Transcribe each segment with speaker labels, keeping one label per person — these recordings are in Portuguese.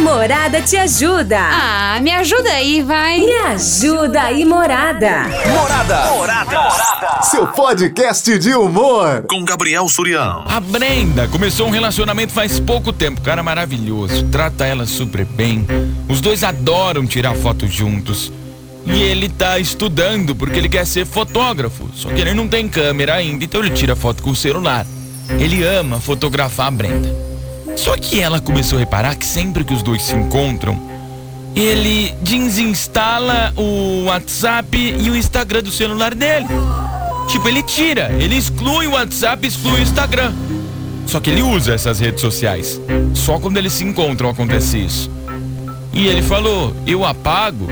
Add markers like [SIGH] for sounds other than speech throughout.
Speaker 1: Morada te ajuda.
Speaker 2: Ah, me ajuda aí, vai.
Speaker 1: Me ajuda aí, Morada.
Speaker 3: Morada. Morada. Seu podcast de humor.
Speaker 4: Com Gabriel Surião.
Speaker 5: A Brenda começou um relacionamento faz pouco tempo. Cara maravilhoso. Trata ela super bem. Os dois adoram tirar fotos juntos. E ele tá estudando porque ele quer ser fotógrafo. Só que ele não tem câmera ainda, então ele tira foto com o celular. Ele ama fotografar a Brenda. Só que ela começou a reparar que sempre que os dois se encontram, ele desinstala o WhatsApp e o Instagram do celular dele. Tipo, ele tira, ele exclui o WhatsApp, exclui o Instagram. Só que ele usa essas redes sociais. Só quando eles se encontram acontece isso. E ele falou: "Eu apago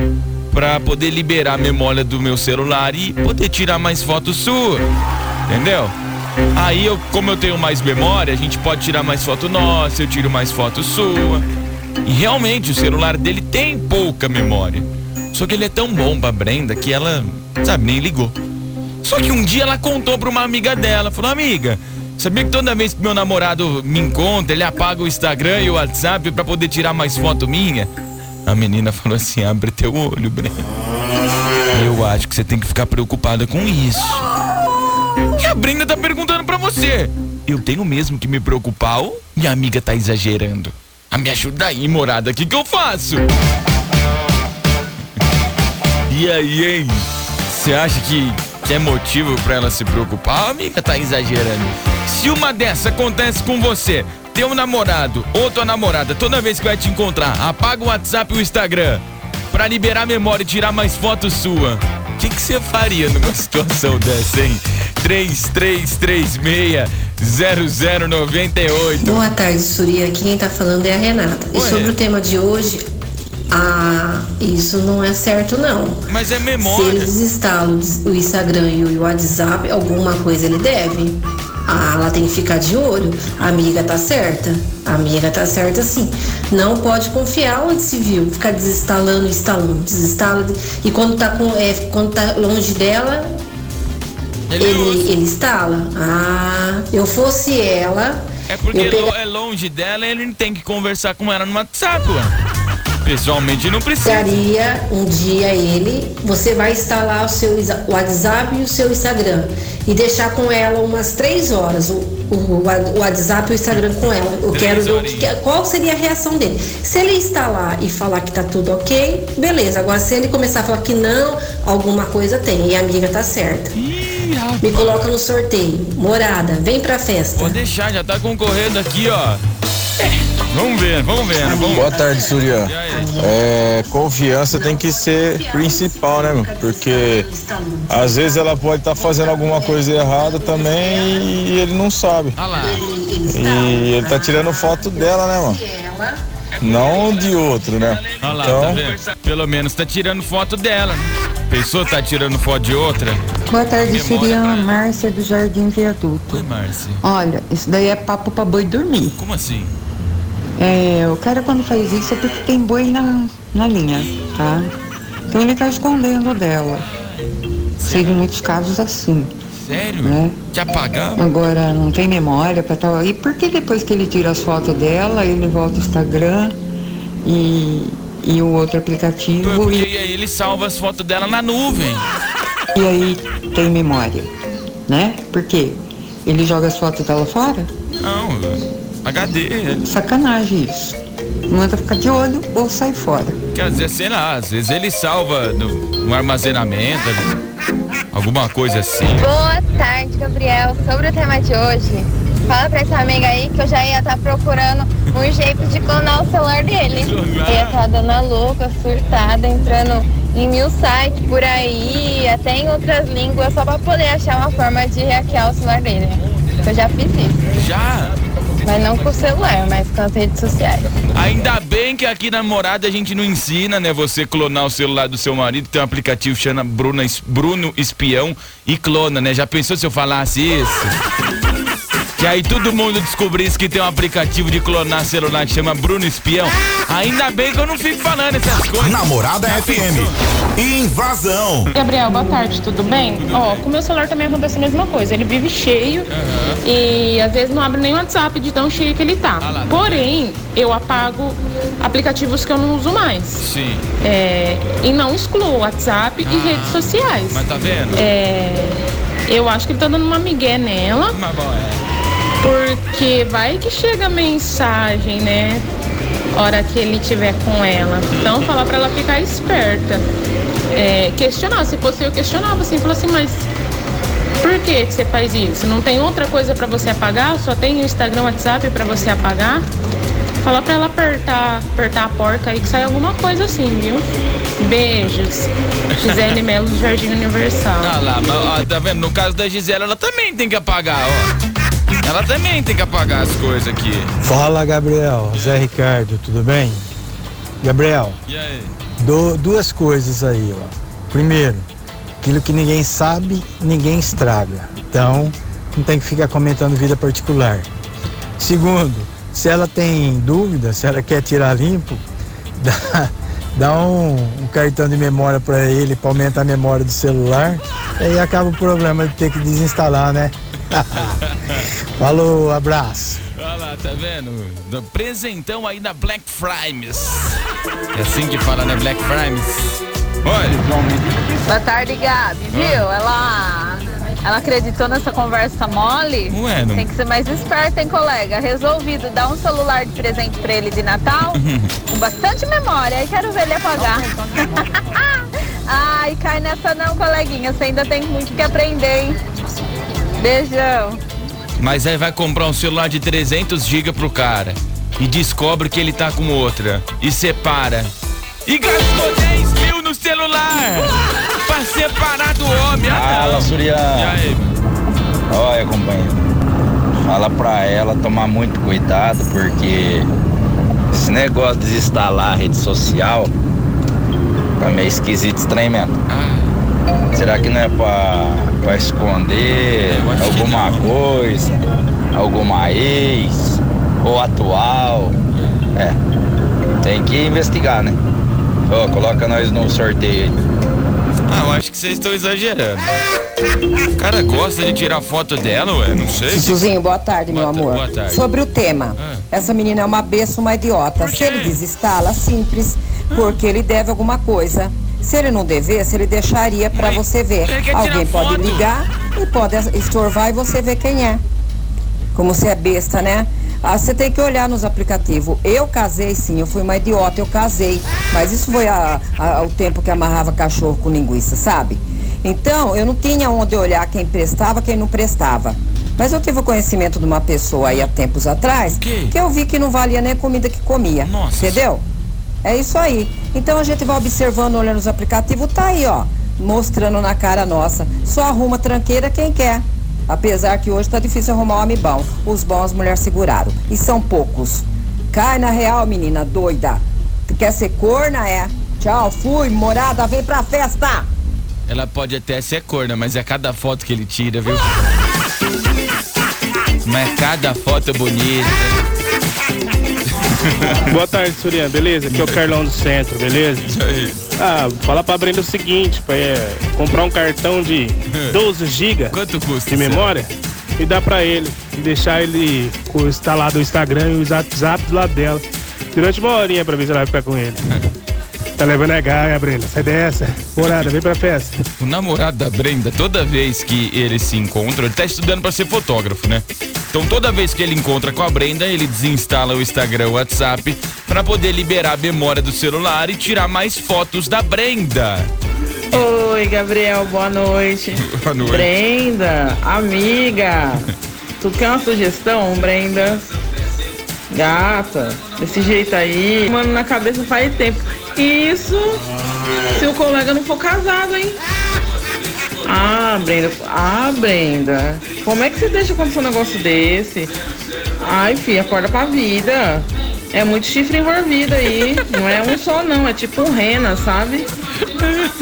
Speaker 5: para poder liberar a memória do meu celular e poder tirar mais fotos suas". Entendeu? Aí eu, como eu tenho mais memória, a gente pode tirar mais foto nossa, eu tiro mais foto sua. E realmente o celular dele tem pouca memória. Só que ele é tão bom pra Brenda que ela, sabe, nem ligou. Só que um dia ela contou pra uma amiga dela, falou, amiga, sabia que toda vez que meu namorado me encontra, ele apaga o Instagram e o WhatsApp pra poder tirar mais foto minha? A menina falou assim, abre teu olho, Brenda. Eu acho que você tem que ficar preocupada com isso. A Brenda tá perguntando pra você. Eu tenho mesmo que me preocupar ou minha amiga tá exagerando? A me ajuda aí, morada, o que que eu faço? E aí, hein? Você acha que, que é motivo pra ela se preocupar? A amiga tá exagerando. Se uma dessa acontece com você, teu namorado ou tua namorada, toda vez que vai te encontrar, apaga o WhatsApp e o Instagram pra liberar a memória e tirar mais fotos sua. O que você faria numa [LAUGHS] situação dessa, hein? 3336-0098.
Speaker 6: Boa tarde, Surya. Quem tá falando é a Renata. E
Speaker 5: Ué.
Speaker 6: sobre o tema de hoje, ah, isso não é certo, não.
Speaker 5: Mas é
Speaker 6: Se
Speaker 5: memória.
Speaker 6: ele desinstala o Instagram e o WhatsApp, alguma coisa ele deve. Ah, ela tem que ficar de olho. A amiga tá certa. A amiga tá certa sim. Não pode confiar onde se viu. Ficar desinstalando, instalando, desinstala. E quando tá, com, é, quando tá longe dela,
Speaker 5: Ele
Speaker 6: ele,
Speaker 5: usa.
Speaker 6: ele instala. Ah, eu fosse ela.
Speaker 5: É porque lo- é longe dela e ele não tem que conversar com ela no WhatsApp. Pessoalmente não precisa.
Speaker 6: pegaria um dia ele, você vai instalar o seu WhatsApp e o seu Instagram e deixar com ela umas três horas o, o, o WhatsApp e o Instagram com ela. Eu
Speaker 5: Três
Speaker 6: quero ver o
Speaker 5: horinhas.
Speaker 6: que- qual seria a reação dele. Se ele instalar e falar que tá tudo ok, beleza. Agora se ele começar a falar que não, alguma coisa tem e a amiga tá certa.
Speaker 5: Ih.
Speaker 6: Me coloca no sorteio. Morada, vem pra festa.
Speaker 5: Pode deixar, já tá concorrendo aqui, ó. Vamos ver, vamos ver. Vamos...
Speaker 7: Boa tarde, Surya. É, confiança tem que ser principal, né, meu? Porque às vezes ela pode estar fazendo alguma coisa errada também e ele não sabe.
Speaker 5: Olha lá.
Speaker 7: E ele tá tirando foto dela, né, mano? Não de outro, né?
Speaker 5: Olha lá, tá
Speaker 7: Então,
Speaker 5: vendo? Pelo menos tá tirando foto dela. né? Pensou tá tirando foto de outra?
Speaker 8: Boa tarde,
Speaker 5: ela.
Speaker 8: Márcia do Jardim Viaduto.
Speaker 5: Oi, Márcia.
Speaker 8: Olha, isso daí é papo pra boi dormir.
Speaker 5: Como assim?
Speaker 8: É, o cara quando faz isso é porque tem boi na, na linha, tá? Então ele tá escondendo dela. De muitos casos assim,
Speaker 5: Sério?
Speaker 8: né?
Speaker 5: Te apagamos?
Speaker 8: Agora não tem memória pra tal. E por que depois que ele tira as fotos dela, ele volta o Instagram e, e o outro aplicativo
Speaker 5: Porque
Speaker 8: e,
Speaker 5: aí ele salva as fotos dela na nuvem.
Speaker 8: e aí tem memória, né? Por quê? Ele joga as fotos dela fora?
Speaker 5: Não, HD.
Speaker 8: Sacanagem isso. Manda ficar de olho ou sai fora.
Speaker 5: Quer dizer, sei lá, às vezes ele salva no, no armazenamento, alguma coisa assim.
Speaker 9: Boa tarde, Gabriel. Sobre o tema de hoje, fala pra essa amiga aí que eu já ia estar procurando um jeito de clonar o celular dele.
Speaker 5: Clonar?
Speaker 9: Ia estar dando a louca, surtada, entrando em mil sites por aí, até em outras línguas, só pra poder achar uma forma de hackear o celular dele. Eu já fiz isso.
Speaker 5: Já?
Speaker 9: Mas não com o celular, mas com as redes sociais.
Speaker 5: Ainda bem que aqui na morada a gente não ensina, né? Você clonar o celular do seu marido. Tem um aplicativo que chama Bruno Espião e clona, né? Já pensou se eu falasse isso? Que aí todo mundo descobrisse que tem um aplicativo de clonar celular que chama Bruno Espião. Ainda bem que eu não fico falando essas coisas.
Speaker 3: Namorada FM. Invasão.
Speaker 4: Gabriel, boa tarde, tudo bem? Ó, com o meu celular também acontece a mesma coisa. Ele vive cheio e às vezes não abre nem o WhatsApp de tão cheio que ele tá.
Speaker 5: Ah lá.
Speaker 4: Porém, eu apago aplicativos que eu não uso mais.
Speaker 5: Sim.
Speaker 4: É, e não excluo WhatsApp e redes sociais.
Speaker 5: Mas tá vendo?
Speaker 4: É, eu acho que ele tá dando uma migué nela,
Speaker 5: Mas bom, é.
Speaker 4: Porque vai que chega mensagem, né? Hora que ele tiver com ela. Então, falar pra ela ficar esperta. É, questionar, se fosse eu, questionava assim, falou assim, mas por que que você faz isso? Não tem outra coisa pra você apagar? Só tem Instagram, WhatsApp pra você apagar? Fala pra ela apertar, apertar a porta aí que sai alguma coisa assim, viu? Beijos. Gisele Melo do Jardim Universal. [LAUGHS]
Speaker 5: Ah lá, mas, ó, tá vendo? No caso da Gisela, ela também tem que apagar, ó. Ela também tem que apagar as coisas aqui.
Speaker 10: Fala, Gabriel. Zé Ricardo, tudo bem? Gabriel,
Speaker 5: E aí?
Speaker 10: do- duas coisas aí, ó. Primeiro, aquilo que ninguém sabe, ninguém estraga. Então, não tem que ficar comentando vida particular. Segundo, se ela tem dúvida, se ela quer tirar limpo, [LAUGHS] dá, dá um, um cartão de memória para ele para aumentar a memória do celular. Aí acaba o problema de ter que desinstalar, né? [LAUGHS] Falou, abraço.
Speaker 5: Olha lá, tá vendo? Do presentão aí da Black Fridays. É assim que fala, né? Black Fridays. Olha,
Speaker 11: Boa tarde, Gabi. Viu? Ela, ela acreditou nessa conversa mole.
Speaker 5: Ué, não-
Speaker 11: Tem que ser mais esperta, hein, colega? Resolvido dar um celular de presente pra ele de Natal [LAUGHS] com bastante memória. Aí quero ver ele apagar. [LAUGHS] Ai, cai nessa não, coleguinha. Você ainda tem muito que aprender, hein? Beijão.
Speaker 5: mas aí vai comprar um celular de 300 GB pro cara e descobre que ele tá com outra e separa. E gastou 10 mil no celular [LAUGHS] pra separar do homem. Ah,
Speaker 12: Fala,
Speaker 5: não.
Speaker 12: Surian.
Speaker 5: E aí?
Speaker 12: Olha, companheiro. Fala pra ela tomar muito cuidado, porque esse negócio de desinstalar a rede social tá meio esquisito estranho mesmo. Será que não é pra, pra esconder alguma coisa? Alguma ex? Ou atual? É. Tem que investigar, né? Ô, coloca nós no sorteio aí.
Speaker 5: Ah, eu acho que vocês estão exagerando. O cara gosta de tirar foto dela, ué, não sei.
Speaker 13: Suzuzinho, boa tarde, meu
Speaker 5: Boa
Speaker 13: amor.
Speaker 5: boa tarde.
Speaker 13: Sobre o tema,
Speaker 5: Ah.
Speaker 13: essa menina é uma besta, uma idiota. Se ele desinstala, simples, porque ele deve alguma coisa. Se ele não devesse, ele deixaria pra
Speaker 5: Mas
Speaker 13: você ver. Alguém pode
Speaker 5: foto.
Speaker 13: ligar e pode estorvar e você ver quem é. Como você é besta, né? Ah, você tem que olhar nos aplicativos. Eu casei sim, eu fui uma idiota, eu casei. Mas isso foi a- a- o tempo que amarrava cachorro com linguiça, sabe? Então, eu não tinha onde olhar quem prestava, quem não prestava. Mas eu tive o conhecimento de uma pessoa aí há tempos atrás
Speaker 5: O quê?
Speaker 13: que eu vi que não valia nem a comida que comia.
Speaker 5: Nossa.
Speaker 13: Entendeu? É isso aí. Então a gente vai observando, olhando os aplicativos, tá aí, ó, mostrando na cara nossa. Só arruma tranqueira quem quer. Apesar que hoje tá difícil arrumar um homem bom. Os bons as mulheres seguraram. E são poucos. Cai na real, menina doida. Tu quer ser corna, é? Tchau, fui, morada, vem pra festa!
Speaker 5: Ela pode até ser corna, mas é cada foto que ele tira, viu? [LAUGHS] Mas cada foto é bonita. [LAUGHS]
Speaker 14: Boa tarde, Surian, beleza? Aqui é o Carlão do Centro, beleza?
Speaker 5: Isso aí.
Speaker 14: Ah, fala pra Brenda o seguinte, pra é, comprar um cartão de [LAUGHS] 12 GB de memória e dar pra ele. E deixar ele instalado o Instagram e o WhatsApp do lado dela. Durante uma horinha pra ver se ela vai ficar com ele. [LAUGHS] Tá levando é gaia, Brenda. Sai dessa. Morada, vem pra festa.
Speaker 5: O namorado da Brenda, toda vez que eles se encontram, ele tá estudando pra ser fotógrafo, né? Então toda vez que ele encontra com a Brenda, ele desinstala o Instagram, o WhatsApp, pra poder liberar a memória do celular e tirar mais fotos da Brenda.
Speaker 4: Oi, Gabriel, boa noite. [LAUGHS]
Speaker 5: Boa noite.
Speaker 4: Brenda, amiga, tu quer uma sugestão, Brenda? Gata, desse jeito aí, mano, na cabeça faz tempo. Isso, se o colega não for casado, hein? Ah, Brenda, ah, Brenda, como é que você deixa acontecer um negócio desse? Ai, filha, acorda pra vida. É muito chifre envolvido aí. Não é um só, não. É tipo um rena, sabe?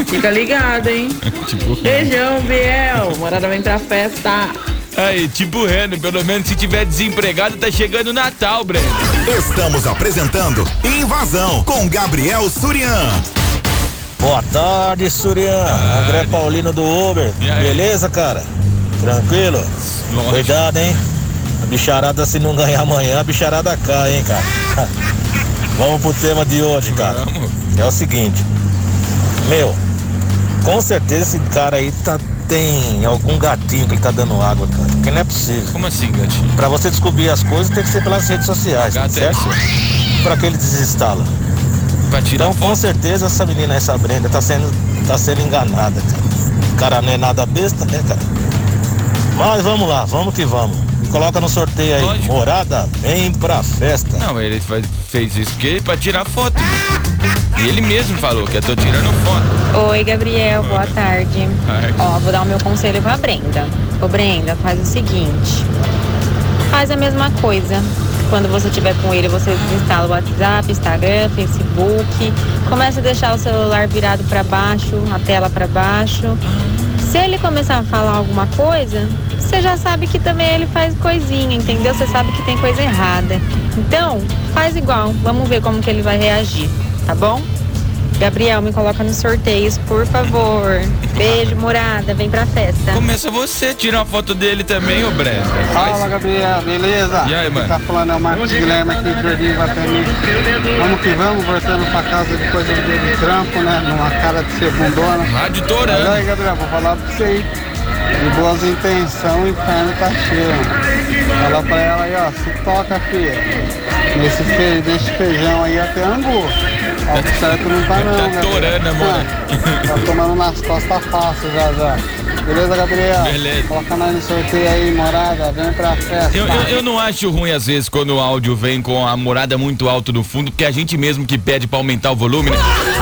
Speaker 4: Fica ligado, hein?
Speaker 5: Tipo,
Speaker 4: Beijão, Biel. Morada vem pra festa.
Speaker 5: Aí, tipo Reno, pelo menos se tiver desempregado, tá chegando o Natal, Breno.
Speaker 3: Estamos apresentando Invasão com Gabriel Surian.
Speaker 15: Boa tarde, Surian. André Paulino do Uber. Beleza, cara? Tranquilo? Cuidado, hein? A bicharada, se não ganhar amanhã, a bicharada cai, hein, cara? [LAUGHS] Vamos pro tema de hoje, cara. É o seguinte. Meu, com certeza esse cara aí tá, tem algum gatinho que ele tá dando água, cara. Porque não é possível.
Speaker 5: Como assim, gatinho?
Speaker 15: Pra você descobrir as coisas tem que ser pelas redes sociais, certo? Pra que ele desinstala.
Speaker 5: Pra tirar
Speaker 15: então, com certeza essa menina, essa Brenda, tá sendo, tá sendo enganada, cara. O cara não é nada besta, né, cara? Mas vamos lá, vamos que vamos. Coloca no sorteio aí. Morada, vem pra festa.
Speaker 5: Não, ele faz- fez isso porque pra tirar foto. E ele mesmo falou que eu tô tirando foto.
Speaker 16: Oi, Gabriel, boa tarde.
Speaker 5: Tarde.
Speaker 16: Ó, vou dar o meu conselho pra Brenda. Ô, Brenda, faz o seguinte: faz a mesma coisa. Quando você estiver com ele, você desinstala o WhatsApp, Instagram, Facebook. Começa a deixar o celular virado pra baixo, a tela pra baixo. Se ele começar a falar alguma coisa, você já sabe que também ele faz coisinha, entendeu? Você sabe que tem coisa errada. Então, faz igual. Vamos ver como que ele vai reagir, tá bom? Gabriel, me coloca nos sorteios, por favor. Beijo, morada, vem pra festa.
Speaker 5: Começa você, tira uma foto dele também, ô Breno.
Speaker 17: Fala, Gabriel, beleza?
Speaker 5: E aí, mano?
Speaker 17: Tá falando é o Marcos Guilherme aqui Jardim Guatemi. Vamos que vamos, voltando pra casa depois do dia de trampo, né? Numa cara de segundona.
Speaker 5: Rádio
Speaker 17: Olha aí, Gabriel, vou falar pra você aí. De boas intenções, o inferno tá cheio. mano. Fala pra ela aí, ó, se toca, filha. Nesse, fe... Nesse feijão aí até angu. Ó, que certo não tá não,
Speaker 5: Tá torando, amor.
Speaker 17: Tá tomando nas costas fácil já já. Beleza, Gabriel?
Speaker 5: Beleza.
Speaker 17: Coloca nós no sorteio aí, morada, vem pra festa.
Speaker 5: Eu, eu, eu não acho ruim às vezes quando o áudio vem com a morada muito alto no fundo, porque é a gente mesmo que pede pra aumentar o volume, né?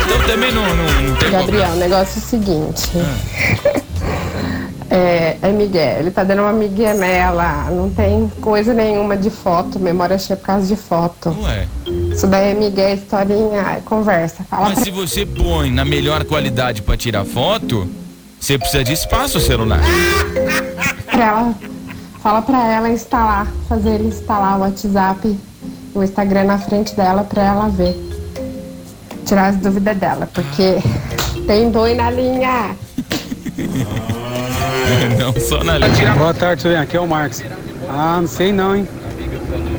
Speaker 5: Então também não, não, não tem
Speaker 18: Gabriel, o negócio é o seguinte. [LAUGHS] É, é Miguel, ele tá dando uma migué nela, não tem coisa nenhuma de foto, memória cheia por causa de foto.
Speaker 5: Ué.
Speaker 18: Isso daí é Miguel, historinha, é conversa. Fala
Speaker 5: Mas
Speaker 18: pra
Speaker 5: se você põe na melhor qualidade pra tirar foto, você precisa de espaço celular.
Speaker 18: pra ela, fala pra ela instalar, fazer ele instalar o WhatsApp, o Instagram na frente dela pra ela ver. Tirar as dúvidas dela, porque tem boi na linha. [LAUGHS]
Speaker 5: não só na linha.
Speaker 19: Boa tarde, Surian. Aqui é o Marcos. Ah, não sei não, hein?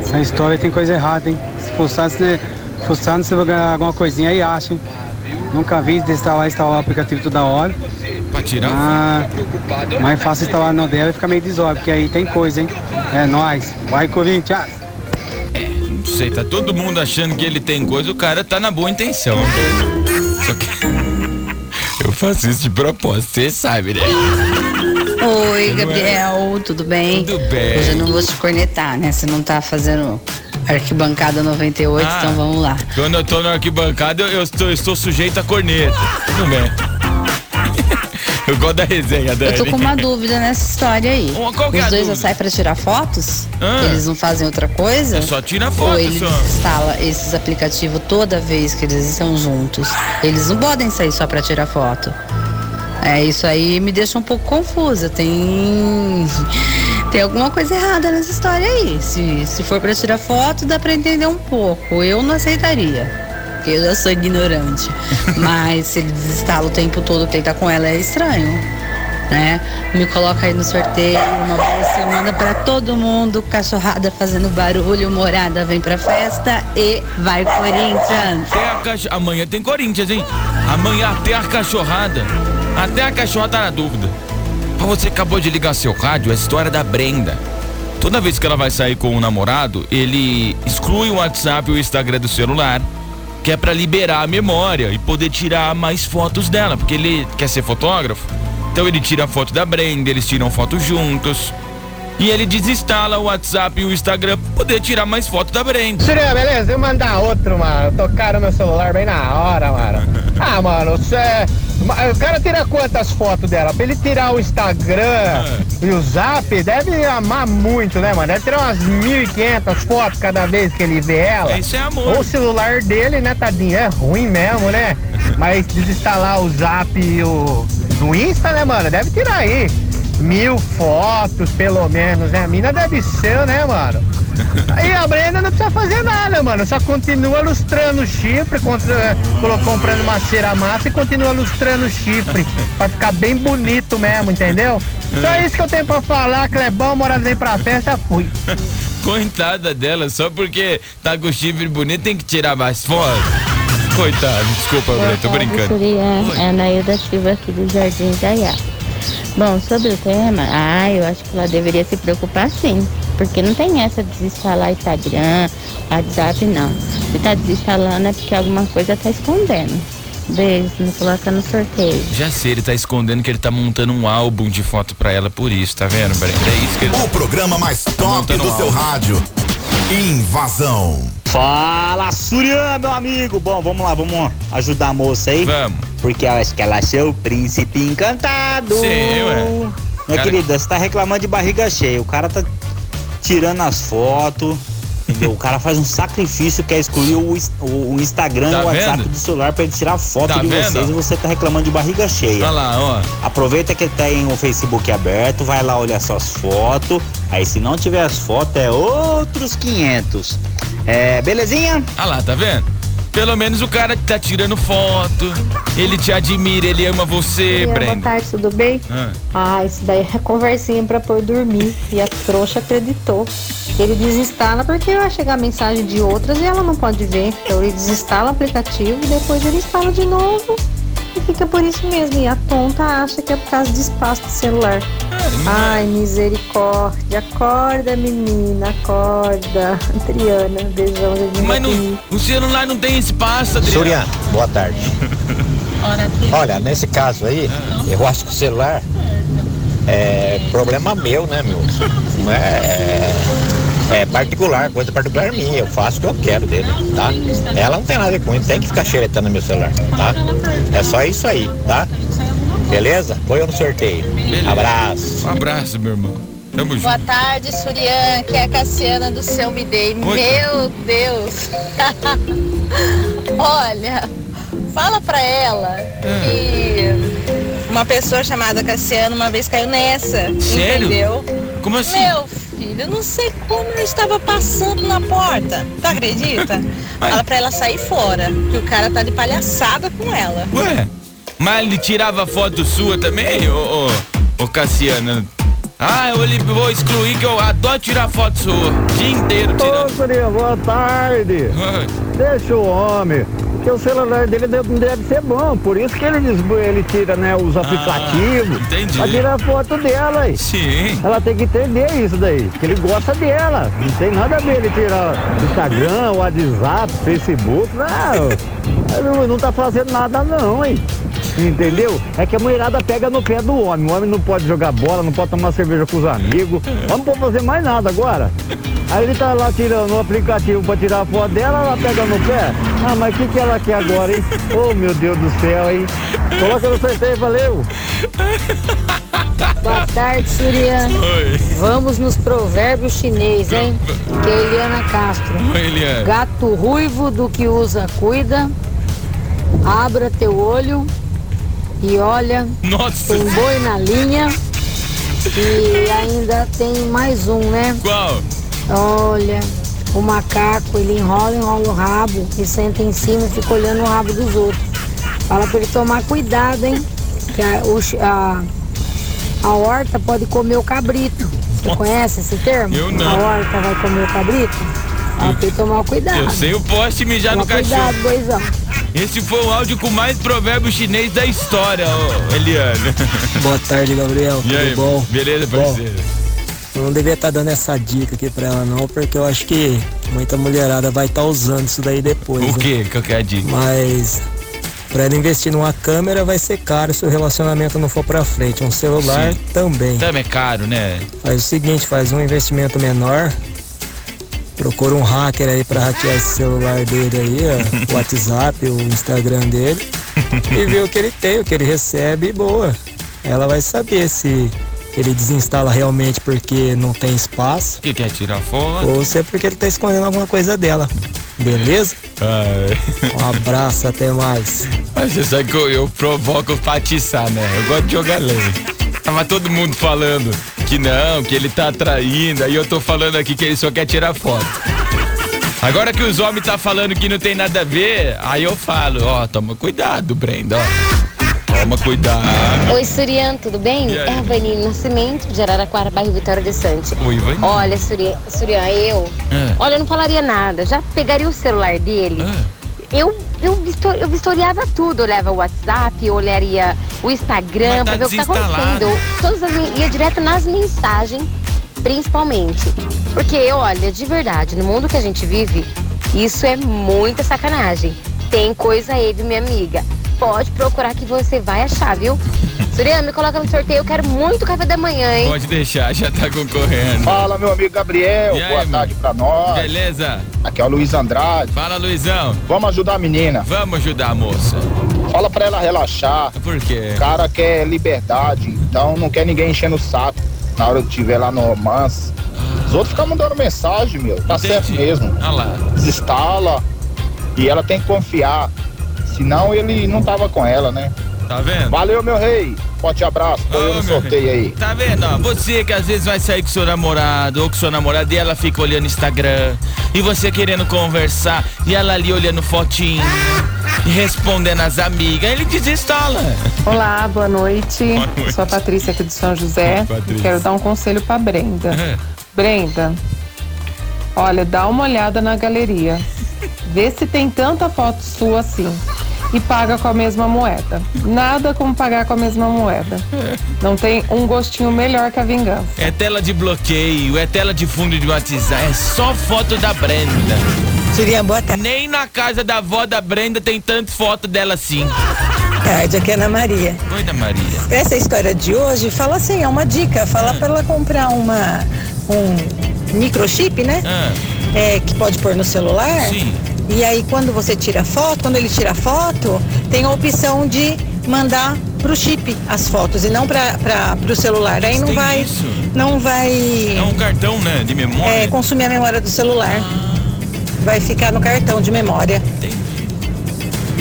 Speaker 19: Essa história tem coisa errada, hein? Se fuçar, se vai ganhar alguma coisinha aí, acha, hein? Nunca vi desinstalar e instalar o aplicativo toda hora.
Speaker 5: Pra tirar
Speaker 19: ah, mais fácil instalar no dela e fica meio desóbvio, porque aí tem coisa, hein? É nóis. Vai, Corinthians!
Speaker 5: Não sei, tá todo mundo achando que ele tem coisa, o cara tá na boa intenção. Só que. [LAUGHS] Eu faço isso de propósito, você sabe, né?
Speaker 20: Oi, Gabriel, tudo bem?
Speaker 5: Tudo bem.
Speaker 20: Hoje eu não vou te cornetar, né? Você não tá fazendo arquibancada 98,
Speaker 5: Ah.
Speaker 20: então vamos lá.
Speaker 5: Quando eu tô na arquibancada, eu, eu estou, eu estou sujeito a corneta. Tudo bem. [LAUGHS] Eu gosto da resenha, Dani.
Speaker 20: Eu tô com uma dúvida nessa história aí.
Speaker 5: qual que é
Speaker 20: Os
Speaker 5: a
Speaker 20: dois já saem pra tirar fotos?
Speaker 5: Ah.
Speaker 20: Eles não fazem outra coisa?
Speaker 5: É só tira foto,
Speaker 20: Ou ele
Speaker 5: só.
Speaker 20: instala esses aplicativos toda vez que eles estão juntos? Eles não podem sair só pra tirar foto. É, isso aí me deixa um pouco confusa. Tem. Tem alguma coisa errada nessa história aí. Se, se for pra tirar foto, dá pra entender um pouco. Eu não aceitaria. Porque eu já sou ignorante. [LAUGHS] Mas se ele desinstala o tempo todo que ele tá com ela, é estranho. Né? Me coloca aí no sorteio. Uma boa semana pra todo mundo. Cachorrada fazendo barulho. Morada vem pra festa. E vai, Corinthians!
Speaker 5: Até a. Amanhã tem Corinthians, hein? Amanhã até a cachorrada. Até a cachorrada tá na dúvida. Pra você acabou de ligar seu rádio, é a história da Brenda. Toda vez que ela vai sair com o namorado, ele exclui o WhatsApp e o Instagram do celular, que é pra liberar a memória e poder tirar mais fotos dela, porque ele quer ser fotógrafo. Então ele tira a foto da Brenda, eles tiram foto juntos. E ele desinstala o WhatsApp e o Instagram pra poder tirar mais fotos da Brenda.
Speaker 21: Seria, beleza? Eu mandar outro, mano. Tocaram meu celular bem na hora, mano. [LAUGHS] Ah, mano, você. O cara tira quantas fotos dela? Pra ele tirar o Instagram e o Zap, deve amar muito, né, mano? Deve tirar umas 1.500 fotos cada vez que ele vê ela.
Speaker 5: Isso é amor.
Speaker 21: Ou o celular dele, né, tadinho? É ruim mesmo, né? [LAUGHS] Mas desinstalar o Zap e o. Do Insta, né, mano? Deve tirar aí. Mil fotos, pelo menos, né? A mina deve ser, né, mano? Aí a Brenda não precisa fazer nada, mano. Só continua lustrando o chifre, contra, colocou comprando uma cera massa e continua lustrando o chifre. Pra ficar bem bonito mesmo, entendeu? Só isso que eu tenho pra falar, Clebão, morado vem pra festa, fui. [LAUGHS]
Speaker 5: Coitada dela, só porque tá com o chifre bonito tem que tirar mais foto. Coitada, desculpa, Brenda, tô brincando.
Speaker 22: Surya, é a Nailda Silva aqui do Jardim Jaiá. Bom, sobre o tema, ah, eu acho que ela deveria se preocupar sim. Porque não tem essa de desinstalar Instagram, WhatsApp, não. Se tá desinstalando é porque alguma coisa tá escondendo. Beijo, me coloca no sorteio.
Speaker 5: Já sei, ele tá escondendo que ele tá montando um álbum de foto pra ela por isso, tá vendo, Brenda? É isso que ele
Speaker 3: O programa mais top do seu
Speaker 5: álbum.
Speaker 3: rádio. Invasão.
Speaker 23: Fala, Surya, meu amigo. Bom, vamos lá, vamos ajudar a moça aí.
Speaker 5: Vamos.
Speaker 23: Porque eu acho que ela achou o príncipe encantado.
Speaker 5: Sim, ué.
Speaker 23: Minha
Speaker 5: Cara-
Speaker 23: querida, você tá reclamando de barriga cheia. O cara tá tirando as fotos. Entendeu? O cara faz um sacrifício que é excluir o, o- o Instagram
Speaker 5: Tá
Speaker 23: e o WhatsApp
Speaker 5: vendo?
Speaker 23: do celular pra ele tirar foto
Speaker 5: Tá
Speaker 23: de
Speaker 5: vendo?
Speaker 23: vocês e você tá reclamando de barriga cheia.
Speaker 5: Olha lá, ó.
Speaker 23: Aproveita que tem o Facebook aberto, vai lá olhar suas fotos. Aí se não tiver as fotos, é outros 500. É, belezinha?
Speaker 5: Ah lá, tá vendo? Pelo menos o cara tá tirando foto, ele te admira, ele ama você,
Speaker 24: Boa
Speaker 5: Brenda.
Speaker 24: tarde, tudo bem?
Speaker 5: Ah.
Speaker 24: Ah, isso daí é conversinha pra pôr dormir. E a trouxa acreditou. Ele desinstala porque vai chegar mensagem de outras e ela não pode ver. Então ele desinstala o aplicativo e depois ele instala de novo. E fica por isso mesmo. E a tonta acha que é por causa de espaço do celular. Ai, misericórdia. Acorda, menina, acorda. Adriana, beijão.
Speaker 5: Mas não, o celular não tem espaço, Adriano.
Speaker 15: Surya, boa tarde. [LAUGHS] Olha, nesse caso aí, eu acho que o celular é problema meu, né, meu? Não [LAUGHS] é, é particular, coisa particular minha. Eu faço o que eu quero dele, tá? Ela não tem nada a ver com isso, tem que ficar xeretando meu celular, tá? É só isso aí, tá? Beleza? Põe eu no sorteio. Abraço.
Speaker 5: Um abraço, meu irmão. Tamo junto.
Speaker 9: Boa tarde, Surian, que é a Cassiana do Seu Me Dei. Meu Deus! [LAUGHS] Olha, fala pra ela que uma pessoa chamada Cassiano uma vez caiu nessa.
Speaker 5: Sério?
Speaker 9: Entendeu?
Speaker 5: Como assim?
Speaker 9: Meu filho, eu não sei como eu estava passando na porta. Tu acredita? [LAUGHS] Fala pra ela sair fora, que o cara tá de palhaçada com ela.
Speaker 5: Ué, mas ele tirava foto sua também, ô, ô, ô Cassiano? Ah, eu li- vou excluir que eu adoro tirar foto sua. O dia inteiro
Speaker 21: Ô,
Speaker 5: tirando.
Speaker 21: Surya, boa tarde. [LAUGHS] Deixa o homem. Porque o celular dele deve, deve ser bom. Por isso que ele, ele tira né, os aplicativos.
Speaker 5: Ah, entendi.
Speaker 21: Pra tirar foto dela aí.
Speaker 5: Sim.
Speaker 21: Ela tem que entender isso daí. Que ele gosta dela. Não tem nada a ver ele tirar Instagram, WhatsApp, Facebook. Não. Não, não tá fazendo nada não, hein? Entendeu? É que a mulherada pega no pé do homem. O homem não pode jogar bola, não pode tomar cerveja com os amigos. Vamos pode fazer mais nada agora. Aí ele tá lá tirando o aplicativo pra tirar a foto dela, ela pega no pé. Ah, mas o que, que ela quer agora, hein? Oh, meu Deus do céu, hein? Coloca no sorteio, valeu!
Speaker 24: Boa tarde, Surian.
Speaker 5: Oi.
Speaker 24: Vamos nos provérbios chinês, hein? Que é Eliana Castro.
Speaker 5: Oi, Eliana.
Speaker 24: Gato ruivo do que usa, cuida. Abra teu olho e olha.
Speaker 5: Nossa.
Speaker 24: Tem boi na linha. E ainda tem mais um, né?
Speaker 5: Qual?
Speaker 24: Olha, o macaco, ele enrola, enrola o rabo e senta em cima e fica olhando o rabo dos outros. Fala pra ele tomar cuidado, hein? Que a, a, a horta pode comer o cabrito. Você conhece esse termo?
Speaker 5: Eu não.
Speaker 24: A horta vai comer o cabrito? Fala pra ele tomar cuidado.
Speaker 5: Eu sei o poste mijar
Speaker 24: Toma
Speaker 5: no cachorro.
Speaker 24: cuidado, boizão.
Speaker 5: Esse foi o áudio com mais provérbio chinês da história, ô Eliana. [LAUGHS]
Speaker 25: Boa tarde, Gabriel.
Speaker 5: E
Speaker 25: Tudo
Speaker 5: aí,
Speaker 25: bom?
Speaker 5: beleza,
Speaker 25: Bom,
Speaker 5: parceiro?
Speaker 25: eu não devia estar dando essa dica aqui pra ela não, porque eu acho que muita mulherada vai estar usando isso daí depois.
Speaker 5: O
Speaker 25: né?
Speaker 5: que? Qual que é a dica?
Speaker 25: Mas pra ela investir numa câmera vai ser caro se o relacionamento não for pra frente. Um celular
Speaker 5: Sim.
Speaker 25: também.
Speaker 5: Também é caro, né?
Speaker 25: Faz o seguinte, faz um investimento menor. Procura um hacker aí pra hackear esse celular dele aí, ó, o [LAUGHS] WhatsApp, o Instagram dele. e ver o que ele tem, o que ele recebe e boa. Ela vai saber se ele desinstala realmente porque não tem espaço.
Speaker 5: Que quer tirar foto?
Speaker 25: Ou se é porque ele tá escondendo alguma coisa dela. Beleza?
Speaker 5: Ai.
Speaker 25: Um abraço, até mais.
Speaker 5: Mas você sabe que eu, eu provoco pra atiçar, né? Eu gosto de jogar leve. Tava todo mundo falando que não, que ele tá traindo. Aí eu tô falando aqui que ele só quer tirar foto. Agora que os homens tá falando que não tem nada a ver, aí eu falo, ó, toma cuidado, Brenda, ó. Toma cuidado.
Speaker 26: Oi, Surian, tudo bem? É a Vanine Nascimento, de Araraquara, bairro Vitória de Sante.
Speaker 5: Oi, Vanine.
Speaker 26: Olha, Surian, Surian eu...
Speaker 5: É.
Speaker 26: Olha, eu não falaria nada. Já pegaria o celular dele. Eu, eu, vistor, eu vistoriava tudo. Eu olhava o WhatsApp, eu olharia o Instagram,
Speaker 5: tá
Speaker 26: pra ver o que tá acontecendo. Todas as, ia direto nas mensagens, principalmente. Porque, olha, de verdade, no mundo que a gente vive, isso é muita sacanagem. Tem coisa aí, minha amiga? Pode procurar que você vai achar, viu? Surian, me coloca no sorteio, eu quero muito café da manhã, hein?
Speaker 5: Pode deixar, já tá concorrendo.
Speaker 12: Fala, meu amigo Gabriel.
Speaker 5: Aí,
Speaker 12: Boa
Speaker 5: mano?
Speaker 12: tarde pra nós.
Speaker 5: Beleza?
Speaker 12: Aqui é o Luiz Andrade.
Speaker 5: Fala, Luizão.
Speaker 12: Vamos ajudar a menina.
Speaker 5: Vamos ajudar a moça.
Speaker 12: Fala pra ela relaxar.
Speaker 5: Por quê?
Speaker 12: O cara quer liberdade, então não quer ninguém enchendo o saco na hora que estiver lá no romance. Os outros ficam mandando mensagem, meu. Tá certo mesmo.
Speaker 5: Olha lá.
Speaker 12: Desinstala. E ela tem que confiar. Senão ele não tava com ela, né?
Speaker 5: Tá vendo?
Speaker 12: Valeu, meu rei. Forte abraço. Foi eu no sorteio aí.
Speaker 5: Tá vendo? ó? Você que às vezes vai sair com seu namorado ou com sua namorada e ela fica olhando Instagram e você querendo conversar e ela ali olhando fotinho e respondendo as amigas, ele desinstala.
Speaker 27: Olá, boa noite.
Speaker 5: Boa noite.
Speaker 27: Sou a Patrícia aqui de São José.
Speaker 5: Oi.
Speaker 27: Quero dar um conselho pra Brenda.
Speaker 5: É.
Speaker 27: Brenda, olha, dá uma olhada na galeria. Vê se tem tanta foto sua assim. E paga com a mesma moeda. Nada como pagar com a mesma moeda. Não tem um gostinho melhor que a vingança.
Speaker 5: É tela de bloqueio, é tela de fundo de WhatsApp, é só foto da Brenda.
Speaker 28: Seria boa tarde.
Speaker 5: Nem na casa da avó da Brenda tem tanto foto dela assim.
Speaker 28: Tarde, aqui é Ana Maria.
Speaker 5: Oi, da Maria.
Speaker 28: Essa história de hoje, fala assim, é uma dica. Fala pra ela comprar uma, um microchip, né? É, que pode pôr no celular.
Speaker 5: Sim.
Speaker 28: E aí quando você tira foto, quando ele tira foto, tem a opção de mandar pro chip as fotos e não para pro celular. Aí não
Speaker 5: Tem
Speaker 28: vai.
Speaker 5: isso?
Speaker 28: Não vai.
Speaker 5: É um cartão, né? De memória.
Speaker 28: é, consumir a memória do celular. Vai ficar no cartão de memória.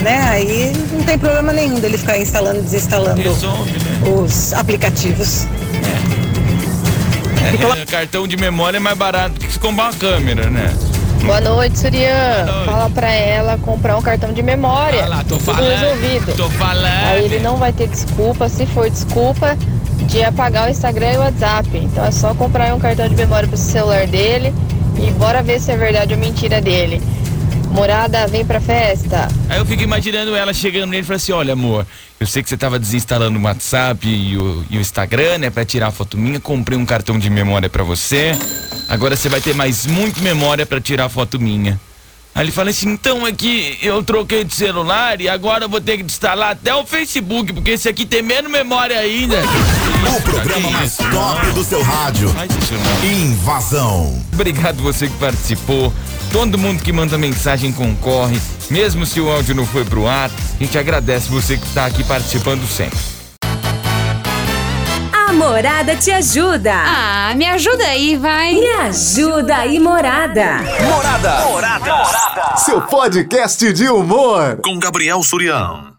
Speaker 28: Né? Aí não tem problema nenhum dele ficar instalando e desinstalando
Speaker 5: Resolve, né?
Speaker 28: os aplicativos.
Speaker 5: É, cartão de memória é mais barato que se comprar uma câmera, né?
Speaker 9: Boa noite, Surian. Fala pra ela comprar um cartão de memória.
Speaker 5: Ah lá, tô falando,
Speaker 9: resolvido.
Speaker 5: tô falando.
Speaker 9: Aí ele não vai ter desculpa, se for desculpa, de apagar o Instagram e o WhatsApp. Então é só comprar um cartão de memória pro celular dele e bora ver se é verdade ou mentira dele. Morada, vem pra festa.
Speaker 5: Aí eu fico imaginando ela chegando nele e falando assim, olha amor, eu sei que você tava desinstalando o WhatsApp e o, e o Instagram, né, pra tirar a foto minha, comprei um cartão de memória pra você, agora você vai ter mais muito memória pra tirar a foto minha. Aí ele fala assim, então é que eu troquei de celular e agora eu vou ter que instalar até o Facebook, porque esse aqui tem menos memória ainda.
Speaker 3: O programa mais top do seu rádio. Invasão.
Speaker 5: Obrigado você que participou. Todo mundo que manda mensagem concorre, mesmo se o áudio não foi pro ar. A gente agradece você que está aqui participando sempre.
Speaker 29: A Morada te ajuda.
Speaker 30: Ah, me ajuda aí, vai.
Speaker 29: Me ajuda aí, Morada.
Speaker 3: Morada. Morada. Seu podcast de humor.
Speaker 31: Com Gabriel Surião.